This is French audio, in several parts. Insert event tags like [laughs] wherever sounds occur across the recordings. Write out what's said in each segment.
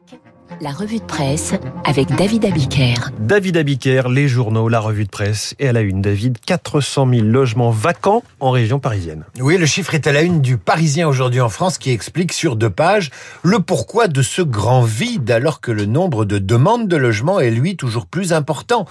like it. La revue de presse avec David Abiker. David Abiker, les journaux, la revue de presse et à la une, David, 400 000 logements vacants en région parisienne. Oui, le chiffre est à la une du Parisien aujourd'hui en France qui explique sur deux pages le pourquoi de ce grand vide alors que le nombre de demandes de logements est lui toujours plus important.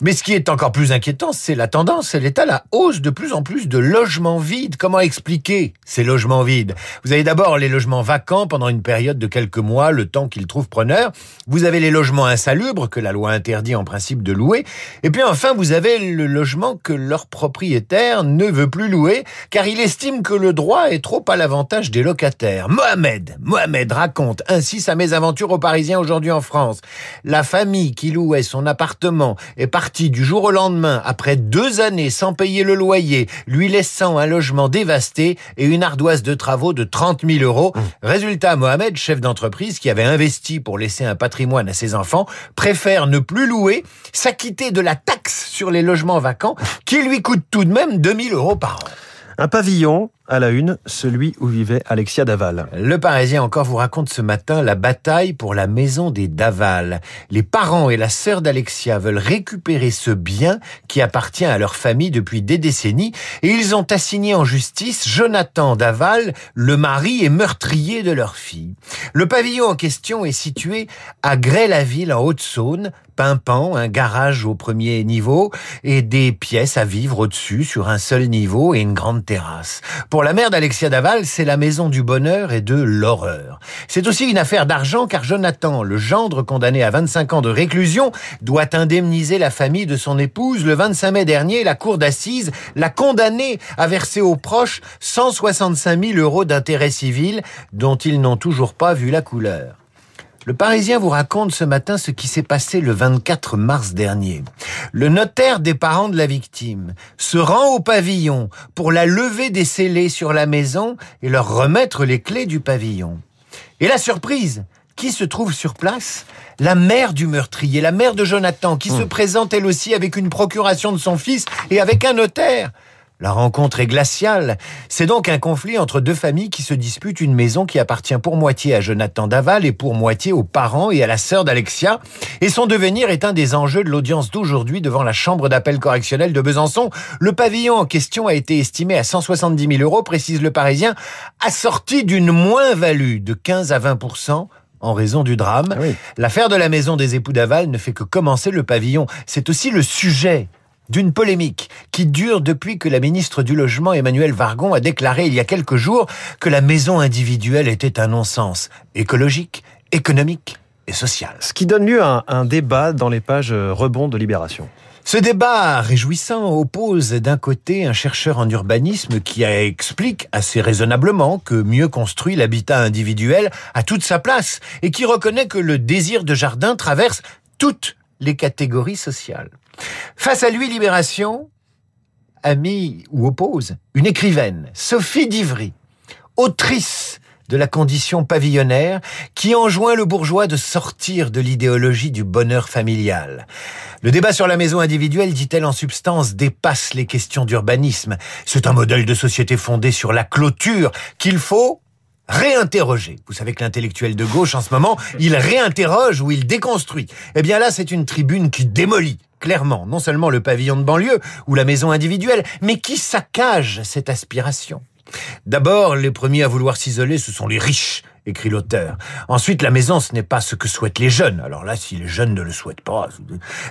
Mais ce qui est encore plus inquiétant, c'est la tendance, elle est à la hausse de plus en plus de logements vides. Comment expliquer ces logements vides? Vous avez d'abord les logements vacants pendant une période de quelques mois, le temps qu'ils trouvent preneur vous avez les logements insalubres que la loi interdit en principe de louer. Et puis enfin, vous avez le logement que leur propriétaire ne veut plus louer car il estime que le droit est trop à l'avantage des locataires. Mohamed, Mohamed raconte ainsi sa mésaventure aux Parisiens aujourd'hui en France. La famille qui louait son appartement est partie du jour au lendemain après deux années sans payer le loyer, lui laissant un logement dévasté et une ardoise de travaux de 30 000 euros. Mmh. Résultat, Mohamed, chef d'entreprise qui avait investi pour un patrimoine à ses enfants, préfère ne plus louer, s'acquitter de la taxe sur les logements vacants qui lui coûte tout de même 2000 euros par an. Un pavillon à la une, celui où vivait Alexia Daval. Le Parisien encore vous raconte ce matin la bataille pour la maison des Daval. Les parents et la sœur d'Alexia veulent récupérer ce bien qui appartient à leur famille depuis des décennies et ils ont assigné en justice Jonathan Daval, le mari et meurtrier de leur fille. Le pavillon en question est situé à Grès-la-Ville en Haute-Saône, pimpant, un garage au premier niveau et des pièces à vivre au-dessus sur un seul niveau et une grande terrasse. Pour la mère d'Alexia Daval, c'est la maison du bonheur et de l'horreur. C'est aussi une affaire d'argent car Jonathan, le gendre condamné à 25 ans de réclusion, doit indemniser la famille de son épouse. Le 25 mai dernier, la cour d'assises l'a condamné à verser aux proches 165 000 euros d'intérêt civil dont ils n'ont toujours pas vu la couleur. Le Parisien vous raconte ce matin ce qui s'est passé le 24 mars dernier. Le notaire des parents de la victime se rend au pavillon pour la lever des scellés sur la maison et leur remettre les clés du pavillon. Et la surprise, qui se trouve sur place? La mère du meurtrier, la mère de Jonathan, qui se hmm. présente elle aussi avec une procuration de son fils et avec un notaire. La rencontre est glaciale. C'est donc un conflit entre deux familles qui se disputent une maison qui appartient pour moitié à Jonathan Daval et pour moitié aux parents et à la sœur d'Alexia. Et son devenir est un des enjeux de l'audience d'aujourd'hui devant la chambre d'appel correctionnel de Besançon. Le pavillon en question a été estimé à 170 000 euros, précise le Parisien, assorti d'une moins-value de 15 à 20% en raison du drame. Ah L'affaire de la maison des époux Daval ne fait que commencer le pavillon. C'est aussi le sujet d'une polémique qui dure depuis que la ministre du Logement Emmanuel Vargon a déclaré il y a quelques jours que la maison individuelle était un non-sens écologique, économique et social. Ce qui donne lieu à un, débat dans les pages rebond de Libération. Ce débat réjouissant oppose d'un côté un chercheur en urbanisme qui explique assez raisonnablement que mieux construit l'habitat individuel a toute sa place et qui reconnaît que le désir de jardin traverse toutes les catégories sociales. Face à lui, Libération a ou oppose une écrivaine, Sophie Divry, autrice de la condition pavillonnaire, qui enjoint le bourgeois de sortir de l'idéologie du bonheur familial. Le débat sur la maison individuelle, dit-elle en substance, dépasse les questions d'urbanisme. C'est un modèle de société fondé sur la clôture qu'il faut réinterroger. Vous savez que l'intellectuel de gauche, en ce moment, il réinterroge ou il déconstruit. Eh bien là, c'est une tribune qui démolit clairement non seulement le pavillon de banlieue ou la maison individuelle, mais qui saccage cette aspiration. D'abord, les premiers à vouloir s'isoler, ce sont les riches, écrit l'auteur. Ensuite, la maison, ce n'est pas ce que souhaitent les jeunes. Alors là, si les jeunes ne le souhaitent pas,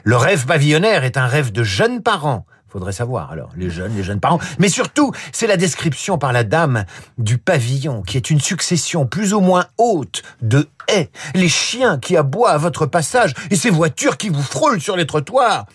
le rêve pavillonnaire est un rêve de jeunes parents Faudrait savoir alors, les jeunes, les jeunes parents. Mais surtout, c'est la description par la dame du pavillon, qui est une succession plus ou moins haute de haies, les chiens qui aboient à votre passage et ces voitures qui vous frôlent sur les trottoirs.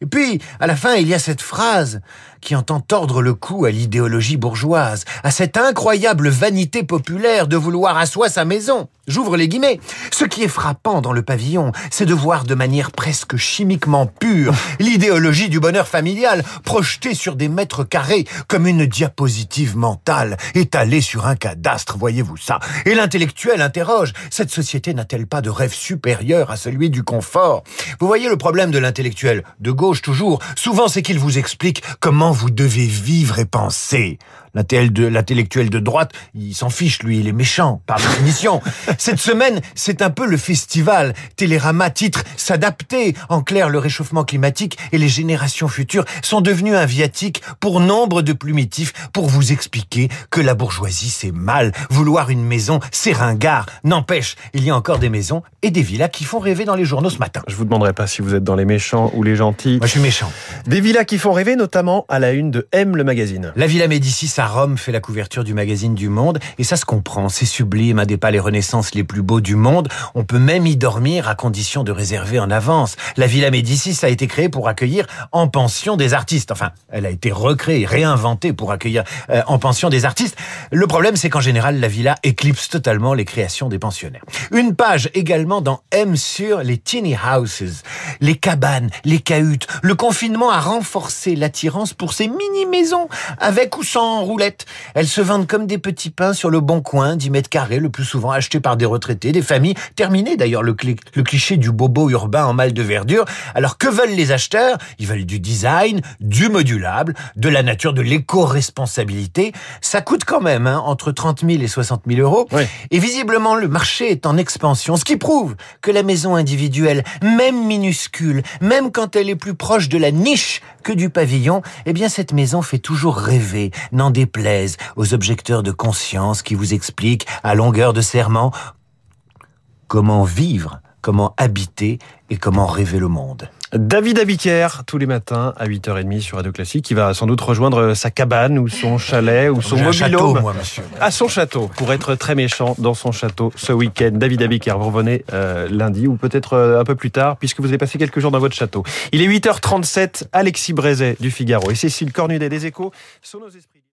Et puis, à la fin, il y a cette phrase qui entend tordre le cou à l'idéologie bourgeoise, à cette incroyable vanité populaire de vouloir à soi sa maison. J'ouvre les guillemets. Ce qui est frappant dans le pavillon, c'est de voir de manière presque chimiquement pure l'idéologie du bonheur familial projetée sur des mètres carrés comme une diapositive mentale étalée sur un cadastre, voyez-vous ça? Et l'intellectuel interroge, cette société n'a-t-elle pas de rêve supérieur à celui du confort? Vous voyez le problème de l'intellectuel, de toujours, souvent c'est qu'il vous explique comment vous devez vivre et penser. L'intellectuel de droite, il s'en fiche, lui, il est méchant, par définition. [laughs] Cette semaine, c'est un peu le festival. Télérama titre S'adapter. En clair, le réchauffement climatique et les générations futures sont devenus un viatique pour nombre de plumitifs pour vous expliquer que la bourgeoisie, c'est mal. Vouloir une maison, c'est ringard. N'empêche, il y a encore des maisons et des villas qui font rêver dans les journaux ce matin. Je vous demanderai pas si vous êtes dans les méchants ou les gentils. Moi, je suis méchant. Des villas qui font rêver, notamment à la une de M le magazine. La Villa Médicis à Rome fait la couverture du magazine du Monde et ça se comprend. C'est sublime, un des palais Renaissance les plus beaux du monde. On peut même y dormir à condition de réserver en avance. La Villa Médicis a été créée pour accueillir en pension des artistes. Enfin, elle a été recréée, réinventée pour accueillir euh, en pension des artistes. Le problème, c'est qu'en général, la villa éclipse totalement les créations des pensionnaires. Une page également dans M sur les tiny houses, les cabanes, les cahutes. Le confinement a renforcé l'attirance pour ces mini-maisons, avec ou sans Elles se vendent comme des petits pains sur le bon coin, 10 mètres carrés, le plus souvent achetés par des retraités, des familles. Terminé d'ailleurs le, le cliché du bobo urbain en mal de verdure. Alors que veulent les acheteurs? Ils veulent du design, du modulable, de la nature, de l'éco-responsabilité. Ça coûte quand même hein, entre 30 000 et 60 000 euros. Oui. Et visiblement, le marché est en expansion, ce qui prouve que la maison individuelle, même minuscule, même quand elle est plus proche de la niche que du pavillon, eh bien cette maison fait toujours rêver, n'en déplaise aux objecteurs de conscience qui vous expliquent à longueur de serment comment vivre, comment habiter et comment rêver le monde. David Abiker, tous les matins à 8h30 sur Radio Classique, qui va sans doute rejoindre sa cabane ou son chalet ou son mobilhome moi, monsieur. à son château pour être très méchant dans son château ce week-end. David Abiker, vous revenez euh, lundi ou peut-être euh, un peu plus tard puisque vous avez passé quelques jours dans votre château. Il est 8h37, Alexis Brézet du Figaro et Cécile Cornudet des Échos sont nos esprits.